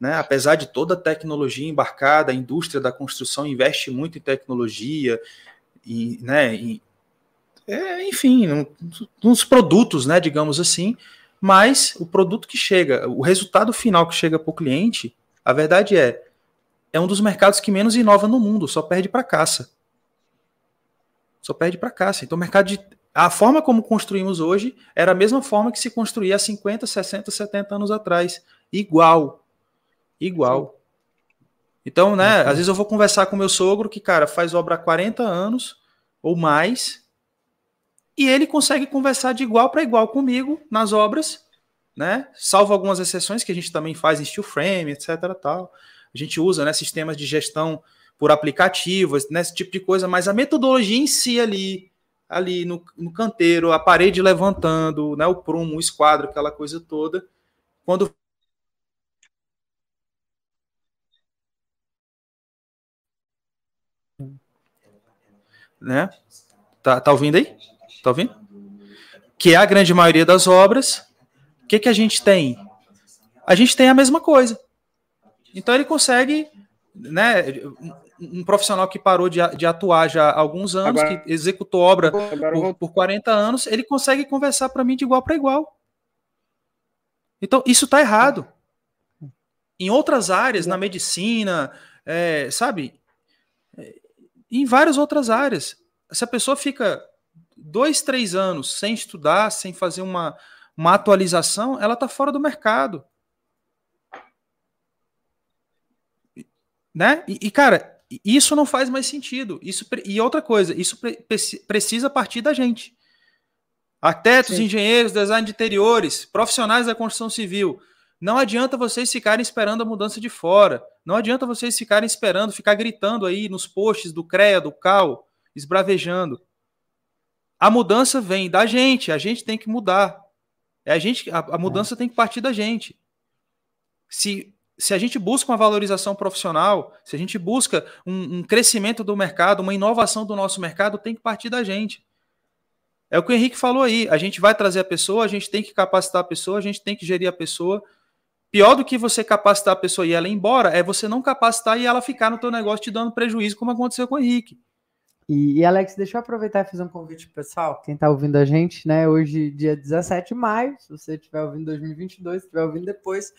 né? apesar de toda a tecnologia embarcada, a indústria da construção investe muito em tecnologia, e, né, em, é, enfim, nos produtos, né, digamos assim, mas o produto que chega, o resultado final que chega para o cliente, a verdade é, é um dos mercados que menos inova no mundo, só perde para caça. Só perde para caça. Então, o mercado de a forma como construímos hoje era a mesma forma que se construía há 50, 60, 70 anos atrás. Igual. Igual. Então, né, às vezes eu vou conversar com meu sogro que, cara, faz obra há 40 anos ou mais, e ele consegue conversar de igual para igual comigo nas obras, né? Salvo algumas exceções que a gente também faz em steel frame, etc, tal. A gente usa, né, sistemas de gestão por aplicativos, né, esse tipo de coisa, mas a metodologia em si ali, ali no, no canteiro, a parede levantando, né, o prumo, o esquadro, aquela coisa toda, quando né? Tá, tá ouvindo aí? Tá ouvindo? Que é a grande maioria das obras. O que, que a gente tem? A gente tem a mesma coisa. Então ele consegue, né? Um profissional que parou de, de atuar já há alguns anos, agora, que executou obra por, por 40 anos, ele consegue conversar para mim de igual para igual. Então, isso está errado. Em outras áreas, na medicina, é, sabe? em várias outras áreas. Se a pessoa fica dois, três anos sem estudar, sem fazer uma, uma atualização, ela está fora do mercado. Né? E, e, cara, isso não faz mais sentido. Isso, e outra coisa, isso pre, precisa partir da gente. Arquitetos, Sim. engenheiros, design de interiores, profissionais da construção civil. Não adianta vocês ficarem esperando a mudança de fora. Não adianta vocês ficarem esperando, ficar gritando aí nos posts do CREA, do CAL, esbravejando. A mudança vem da gente, a gente tem que mudar. É a gente, a, a mudança é. tem que partir da gente. Se, se a gente busca uma valorização profissional, se a gente busca um, um crescimento do mercado, uma inovação do nosso mercado, tem que partir da gente. É o que o Henrique falou aí. A gente vai trazer a pessoa, a gente tem que capacitar a pessoa, a gente tem que gerir a pessoa, Pior do que você capacitar a pessoa e ela ir embora é você não capacitar e ela ficar no teu negócio te dando prejuízo, como aconteceu com o Henrique. E, e, Alex, deixa eu aproveitar e fazer um convite pessoal, quem está ouvindo a gente, né? Hoje, dia 17 de maio, se você estiver ouvindo 2022, se estiver ouvindo depois,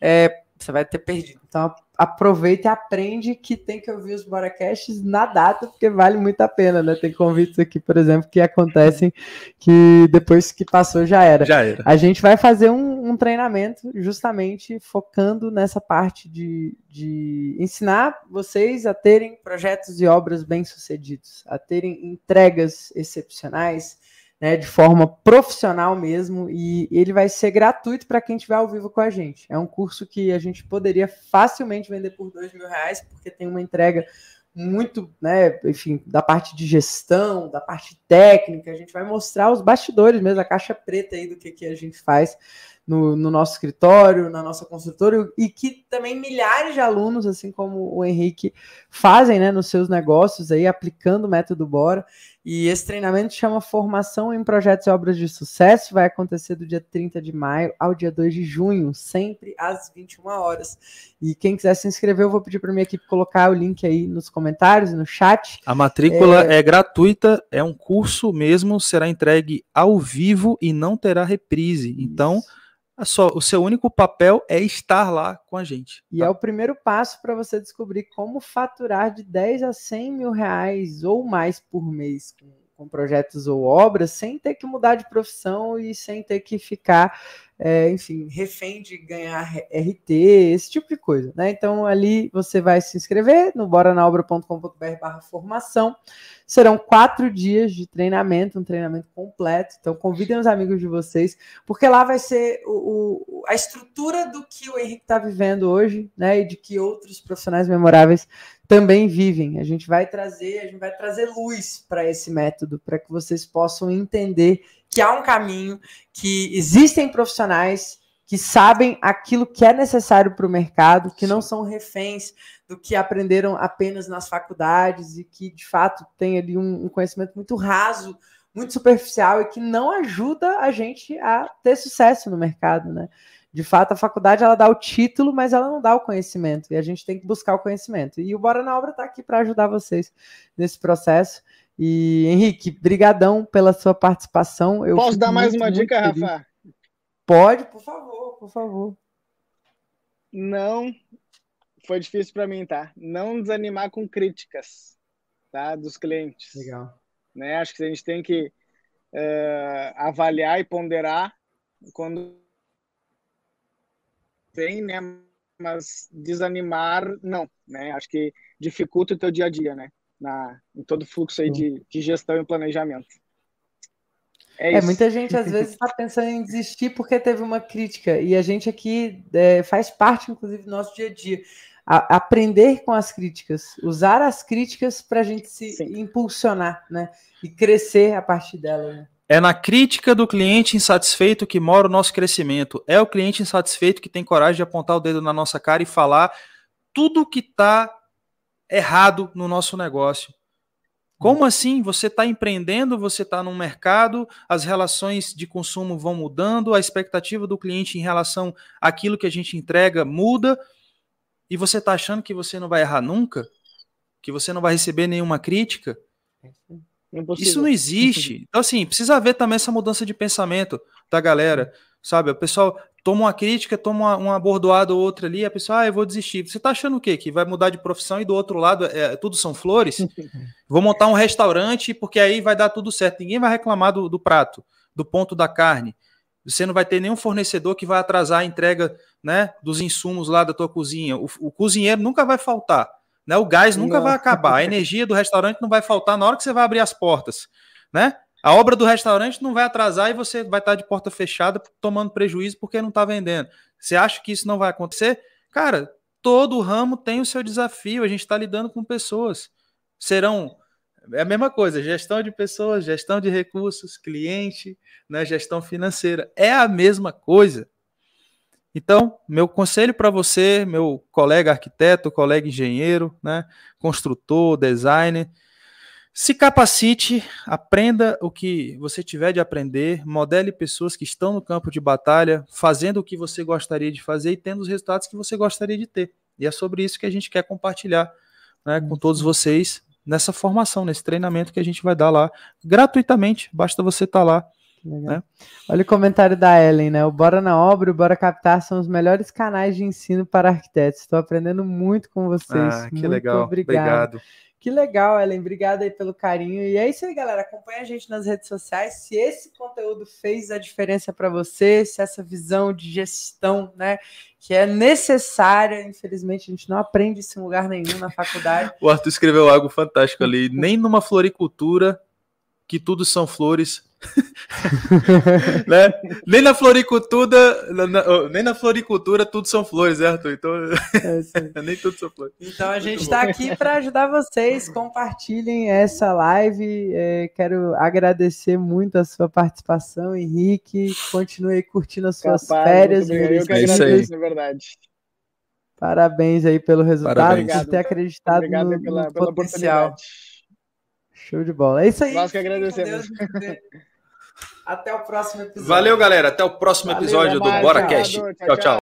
é, você vai ter perdido. Então, aproveita e aprende que tem que ouvir os Boracasts na data, porque vale muito a pena, né? Tem convites aqui, por exemplo, que acontecem que depois que passou já era. Já era. A gente vai fazer um, um treinamento justamente focando nessa parte de, de ensinar vocês a terem projetos e obras bem-sucedidos, a terem entregas excepcionais, né, de forma profissional mesmo, e ele vai ser gratuito para quem estiver ao vivo com a gente. É um curso que a gente poderia facilmente vender por dois mil reais, porque tem uma entrega muito, né, enfim, da parte de gestão, da parte técnica, a gente vai mostrar os bastidores mesmo, a caixa preta aí do que, que a gente faz no, no, nosso escritório, na nossa consultora, e que também milhares de alunos, assim como o Henrique, fazem né, nos seus negócios aí, aplicando o método Bora. E esse treinamento chama Formação em Projetos e Obras de Sucesso, vai acontecer do dia 30 de maio ao dia 2 de junho, sempre às 21 horas. E quem quiser se inscrever, eu vou pedir para minha equipe colocar o link aí nos comentários, no chat. A matrícula é... é gratuita, é um curso mesmo, será entregue ao vivo e não terá reprise. Então, Isso só, o seu único papel é estar lá com a gente. E tá? é o primeiro passo para você descobrir como faturar de 10 a 100 mil reais ou mais por mês com, com projetos ou obras, sem ter que mudar de profissão e sem ter que ficar é, enfim, refém de ganhar RT, esse tipo de coisa, né? Então ali você vai se inscrever no boranaobra.com.br formação. Serão quatro dias de treinamento, um treinamento completo. Então convidem os amigos de vocês, porque lá vai ser o, o a estrutura do que o Henrique está vivendo hoje, né? E de que outros profissionais memoráveis também vivem. A gente vai trazer, a gente vai trazer luz para esse método, para que vocês possam entender que há um caminho, que existem profissionais que sabem aquilo que é necessário para o mercado, que não são reféns do que aprenderam apenas nas faculdades e que, de fato, tem ali um, um conhecimento muito raso, muito superficial e que não ajuda a gente a ter sucesso no mercado, né? De fato, a faculdade ela dá o título, mas ela não dá o conhecimento. E a gente tem que buscar o conhecimento. E o Bora na Obra está aqui para ajudar vocês nesse processo. E Henrique, brigadão pela sua participação. Eu Posso dar mais muito, uma dica. Rafa? Pode, por favor, por favor. Não, foi difícil para mim, tá? Não desanimar com críticas, tá? Dos clientes. Legal. Né? Acho que a gente tem que uh, avaliar e ponderar quando vem, né? Mas desanimar, não, né? Acho que dificulta o teu dia a dia, né? na, em todo o fluxo aí de, de gestão e planejamento. É, é muita gente às vezes está pensando em desistir porque teve uma crítica, e a gente aqui é, faz parte, inclusive, do nosso dia a dia. a, aprender com as críticas, usar as críticas para a gente se Sim. impulsionar, né? E crescer a partir dela. Né? É na crítica do cliente insatisfeito que mora o nosso crescimento. É o cliente insatisfeito que tem coragem de apontar o dedo na nossa cara e falar tudo que está errado no nosso negócio. Como assim? Você está empreendendo, você está no mercado, as relações de consumo vão mudando, a expectativa do cliente em relação àquilo que a gente entrega muda, e você está achando que você não vai errar nunca? Que você não vai receber nenhuma crítica? Impossível. Isso não existe. Então, assim, precisa haver também essa mudança de pensamento da galera, sabe? O pessoal toma uma crítica, toma uma, uma bordoada ou outra ali, a pessoa, ah, eu vou desistir. Você tá achando o quê? Que vai mudar de profissão e do outro lado é, tudo são flores? vou montar um restaurante porque aí vai dar tudo certo. Ninguém vai reclamar do, do prato, do ponto da carne. Você não vai ter nenhum fornecedor que vai atrasar a entrega né, dos insumos lá da tua cozinha. O, o cozinheiro nunca vai faltar. Né? O gás nunca não. vai acabar, a energia do restaurante não vai faltar na hora que você vai abrir as portas, né? A obra do restaurante não vai atrasar e você vai estar de porta fechada tomando prejuízo porque não está vendendo. Você acha que isso não vai acontecer? Cara, todo ramo tem o seu desafio. A gente está lidando com pessoas. Serão é a mesma coisa, gestão de pessoas, gestão de recursos, cliente, né, gestão financeira. É a mesma coisa. Então, meu conselho para você, meu colega arquiteto, colega engenheiro, né, construtor, designer, se capacite, aprenda o que você tiver de aprender, modele pessoas que estão no campo de batalha, fazendo o que você gostaria de fazer e tendo os resultados que você gostaria de ter. E é sobre isso que a gente quer compartilhar né, com todos vocês nessa formação, nesse treinamento que a gente vai dar lá gratuitamente. Basta você estar tá lá né? Olha o comentário da Ellen, né? O Bora na Obra e o Bora Captar são os melhores canais de ensino para arquitetos. Estou aprendendo muito com vocês. Ah, que muito legal. Obrigado. obrigado. Que legal, Ellen. Obrigada aí pelo carinho. E é isso aí, galera. Acompanha a gente nas redes sociais. Se esse conteúdo fez a diferença para você, se essa visão de gestão, né, que é necessária, infelizmente a gente não aprende isso em lugar nenhum na faculdade. o Arthur escreveu algo fantástico ali. Nem numa floricultura que tudo são flores. né? Nem na floricultura, na, nem na floricultura tudo são flores, né, Arthur? Então, é nem tudo são flores. Então a gente está aqui para ajudar vocês. Compartilhem essa live. É, quero agradecer muito a sua participação, Henrique. Continue curtindo as suas Capaz, férias. Eu que agradeço, na verdade. Parabéns aí pelo resultado, Parabéns. por ter acreditado Obrigado no, pela, no pela potencial. Show de bola. É isso aí. Nós que agradecemos. Até o próximo episódio. Valeu, galera. Até o próximo Valeu, episódio do Bora Cash. Tchau, tchau.